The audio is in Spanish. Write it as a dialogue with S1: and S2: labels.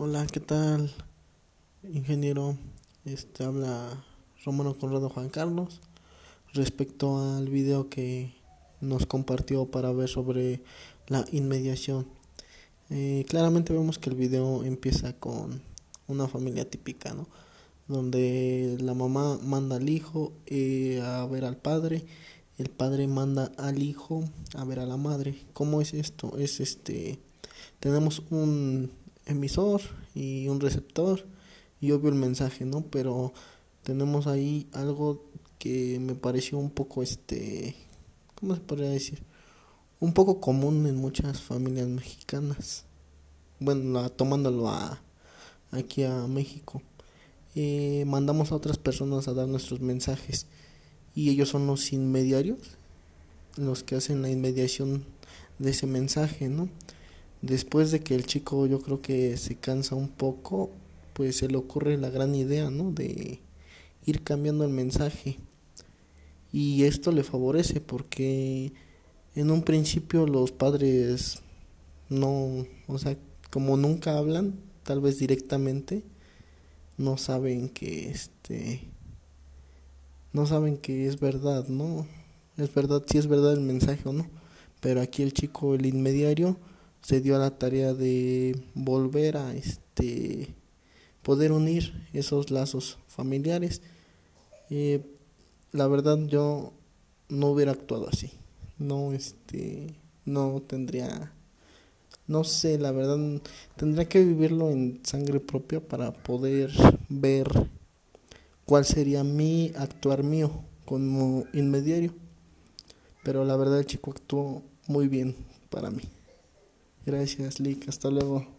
S1: Hola, ¿qué tal, ingeniero? Este habla Romano Conrado Juan Carlos respecto al video que nos compartió para ver sobre la inmediación. Eh, claramente vemos que el video empieza con una familia típica, ¿no? Donde la mamá manda al hijo eh, a ver al padre, el padre manda al hijo a ver a la madre. ¿Cómo es esto? Es este, tenemos un emisor y un receptor y obvio el mensaje, ¿no? Pero tenemos ahí algo que me pareció un poco este ¿cómo se podría decir? Un poco común en muchas familias mexicanas. Bueno, tomándolo a aquí a México. Eh, mandamos a otras personas a dar nuestros mensajes y ellos son los inmediarios, los que hacen la inmediación de ese mensaje, ¿no? Después de que el chico yo creo que se cansa un poco, pues se le ocurre la gran idea, ¿no? De ir cambiando el mensaje. Y esto le favorece porque en un principio los padres no, o sea, como nunca hablan, tal vez directamente, no saben que este no saben que es verdad, ¿no? Es verdad, si es verdad el mensaje o no. Pero aquí el chico, el inmediario, se dio a la tarea de volver a este poder unir esos lazos familiares. Eh, la verdad yo no hubiera actuado así. No este no tendría no sé, la verdad tendría que vivirlo en sangre propia para poder ver cuál sería mi actuar mío como inmediario. Pero la verdad el chico actuó muy bien para mí. Gracias, Lick. Hasta luego.